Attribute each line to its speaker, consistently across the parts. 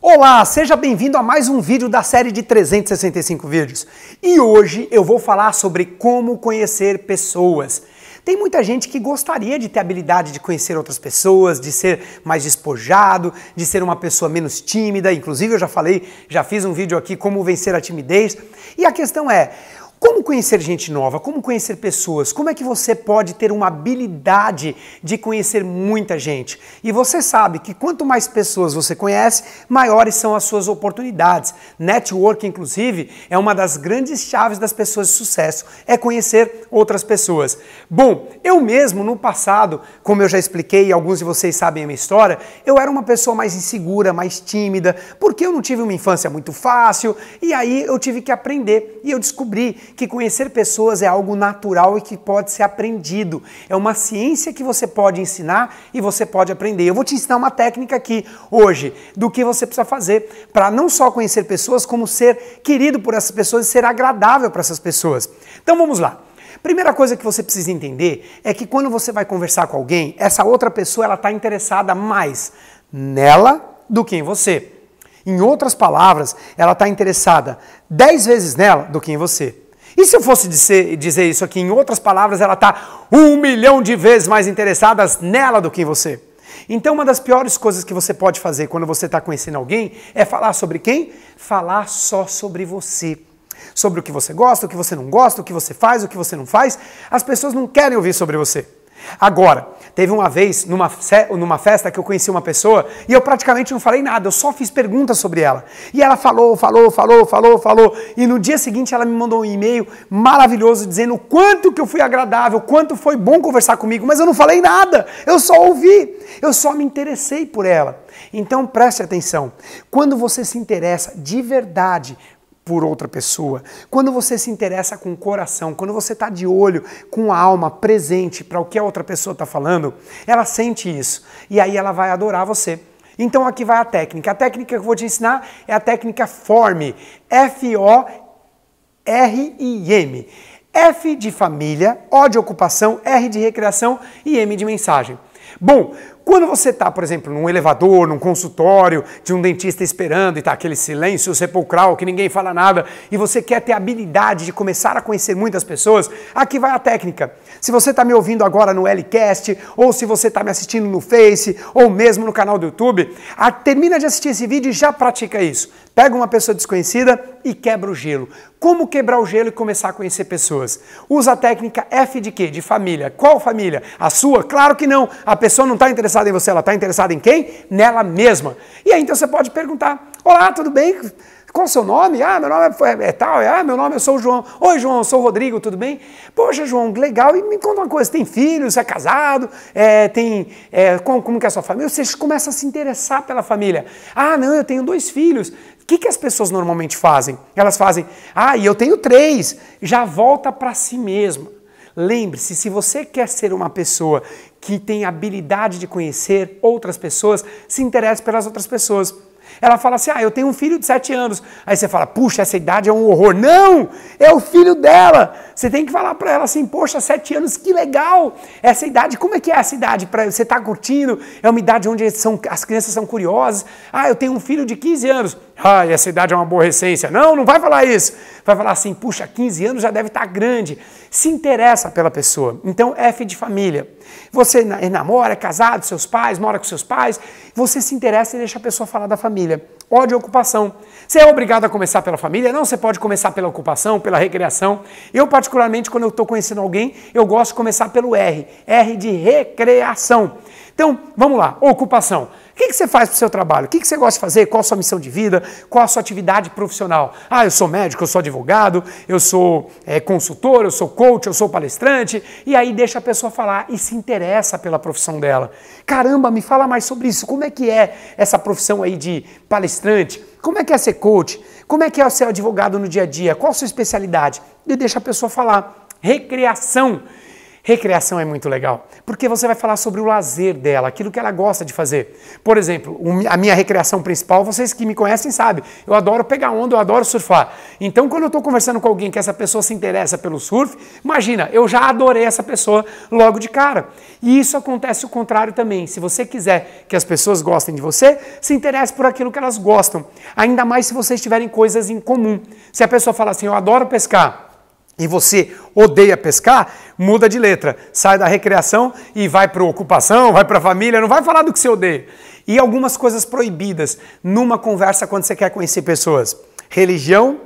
Speaker 1: Olá, seja bem-vindo a mais um vídeo da série de 365 vídeos. E hoje eu vou falar sobre como conhecer pessoas. Tem muita gente que gostaria de ter a habilidade de conhecer outras pessoas, de ser mais despojado, de ser uma pessoa menos tímida. Inclusive, eu já falei, já fiz um vídeo aqui como vencer a timidez. E a questão é: como conhecer gente nova? Como conhecer pessoas? Como é que você pode ter uma habilidade de conhecer muita gente? E você sabe que quanto mais pessoas você conhece, maiores são as suas oportunidades. Network, inclusive, é uma das grandes chaves das pessoas de sucesso, é conhecer outras pessoas. Bom, eu mesmo no passado, como eu já expliquei alguns de vocês sabem a minha história, eu era uma pessoa mais insegura, mais tímida, porque eu não tive uma infância muito fácil e aí eu tive que aprender e eu descobri que conhecer pessoas é algo natural e que pode ser aprendido. É uma ciência que você pode ensinar e você pode aprender. Eu vou te ensinar uma técnica aqui hoje do que você precisa fazer para não só conhecer pessoas, como ser querido por essas pessoas e ser agradável para essas pessoas. Então vamos lá. Primeira coisa que você precisa entender é que quando você vai conversar com alguém, essa outra pessoa ela está interessada mais nela do que em você. Em outras palavras, ela está interessada dez vezes nela do que em você. E se eu fosse dizer, dizer isso aqui em outras palavras, ela está um milhão de vezes mais interessada nela do que em você. Então, uma das piores coisas que você pode fazer quando você está conhecendo alguém é falar sobre quem? Falar só sobre você. Sobre o que você gosta, o que você não gosta, o que você faz, o que você não faz. As pessoas não querem ouvir sobre você. Agora, teve uma vez numa, numa festa que eu conheci uma pessoa e eu praticamente não falei nada, eu só fiz perguntas sobre ela. E ela falou, falou, falou, falou, falou. E no dia seguinte ela me mandou um e-mail maravilhoso dizendo o quanto que eu fui agradável, quanto foi bom conversar comigo, mas eu não falei nada, eu só ouvi, eu só me interessei por ela. Então preste atenção, quando você se interessa de verdade por outra pessoa, quando você se interessa com o coração, quando você está de olho, com a alma presente para o que a outra pessoa está falando, ela sente isso e aí ela vai adorar você. Então aqui vai a técnica. A técnica que eu vou te ensinar é a técnica FORM, F-O-R-I-M. F de família, O de ocupação, R de recreação e M de mensagem. Bom, quando você está, por exemplo, num elevador, num consultório de um dentista esperando e está aquele silêncio sepulcral que ninguém fala nada e você quer ter a habilidade de começar a conhecer muitas pessoas, aqui vai a técnica. Se você está me ouvindo agora no Lcast, ou se você está me assistindo no Face, ou mesmo no canal do YouTube, a, termina de assistir esse vídeo e já pratica isso. Pega uma pessoa desconhecida e quebra o gelo. Como quebrar o gelo e começar a conhecer pessoas? Usa a técnica F de quê? De família. Qual família? A sua? Claro que não. A pessoa não está interessada em você, ela está interessada em quem? Nela mesma. E aí então você pode perguntar: Olá, tudo bem? Qual o seu nome? Ah, meu nome é, é tal. Ah, meu nome eu sou o João. Oi, João, eu sou o Rodrigo, tudo bem? Poxa, João, legal. E me conta uma coisa: tem filhos, é casado? É, tem, é, como, como que é a sua família? Você começa a se interessar pela família. Ah, não, eu tenho dois filhos. O que, que as pessoas normalmente fazem? Elas fazem, ah, e eu tenho três. Já volta para si mesma. Lembre-se, se você quer ser uma pessoa que tem habilidade de conhecer outras pessoas, se interesse pelas outras pessoas. Ela fala assim: Ah, eu tenho um filho de 7 anos. Aí você fala: Puxa, essa idade é um horror. Não! É o filho dela. Você tem que falar para ela assim: Poxa, 7 anos, que legal! Essa idade, como é que é essa idade? Pra, você está curtindo? É uma idade onde são, as crianças são curiosas. Ah, eu tenho um filho de 15 anos. Ah, essa idade é uma aborrecência. Não, não vai falar isso. Vai falar assim: Puxa, 15 anos já deve estar tá grande. Se interessa pela pessoa. Então, F de família. Você namora, é casado, seus pais, mora com seus pais. Você se interessa e deixa a pessoa falar da família família. O de ocupação. Você é obrigado a começar pela família? Não, você pode começar pela ocupação, pela recreação. Eu, particularmente, quando eu estou conhecendo alguém, eu gosto de começar pelo R. R de recreação. Então, vamos lá. Ocupação. O que, que você faz para o seu trabalho? O que, que você gosta de fazer? Qual a sua missão de vida? Qual a sua atividade profissional? Ah, eu sou médico, eu sou advogado, eu sou é, consultor, eu sou coach, eu sou palestrante. E aí deixa a pessoa falar e se interessa pela profissão dela. Caramba, me fala mais sobre isso. Como é que é essa profissão aí de palestrante? Como é que é ser coach? Como é que é ser advogado no dia a dia? Qual a sua especialidade? E deixa a pessoa falar. Recreação. Recreação é muito legal, porque você vai falar sobre o lazer dela, aquilo que ela gosta de fazer. Por exemplo, a minha recreação principal, vocês que me conhecem sabem, eu adoro pegar onda, eu adoro surfar. Então, quando eu estou conversando com alguém que essa pessoa se interessa pelo surf, imagina, eu já adorei essa pessoa logo de cara. E isso acontece o contrário também. Se você quiser que as pessoas gostem de você, se interesse por aquilo que elas gostam. Ainda mais se vocês tiverem coisas em comum. Se a pessoa fala assim, eu adoro pescar, e você odeia pescar, muda de letra. Sai da recreação e vai para ocupação, vai para família, não vai falar do que você odeia. E algumas coisas proibidas numa conversa quando você quer conhecer pessoas: religião,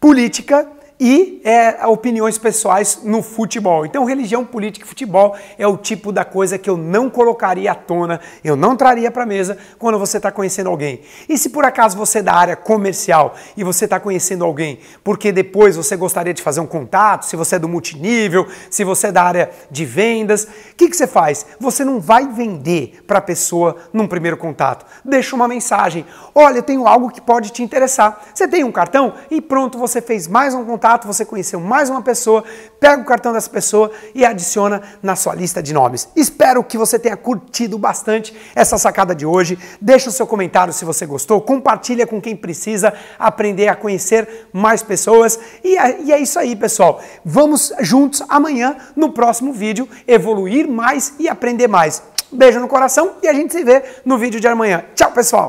Speaker 1: política e é, opiniões pessoais no futebol. Então, religião, política e futebol é o tipo da coisa que eu não colocaria à tona, eu não traria para a mesa quando você está conhecendo alguém. E se por acaso você é da área comercial e você está conhecendo alguém, porque depois você gostaria de fazer um contato, se você é do multinível, se você é da área de vendas, o que, que você faz? Você não vai vender para a pessoa num primeiro contato. Deixa uma mensagem. Olha, eu tenho algo que pode te interessar. Você tem um cartão? E pronto, você fez mais um contato contato, você conheceu mais uma pessoa, pega o cartão dessa pessoa e adiciona na sua lista de nomes. Espero que você tenha curtido bastante essa sacada de hoje. Deixa o seu comentário se você gostou, compartilha com quem precisa aprender a conhecer mais pessoas. E é, e é isso aí, pessoal. Vamos juntos amanhã no próximo vídeo evoluir mais e aprender mais. Beijo no coração e a gente se vê no vídeo de amanhã. Tchau, pessoal!